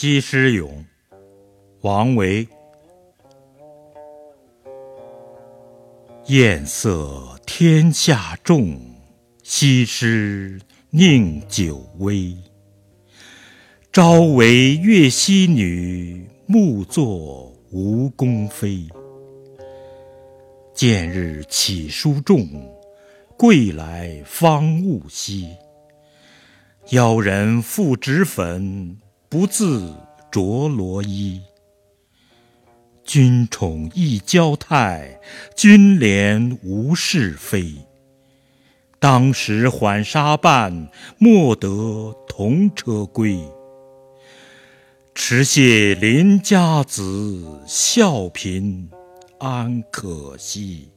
西施咏，王维。艳色天下重，西施宁久微。朝为越溪女，暮作吴宫妃。见日起书重，归来方悟稀。邀人复脂粉。不自着罗衣，君宠一娇态，君怜无是非。当时缓纱伴，莫得同车归。持谢邻家子，笑贫安可惜。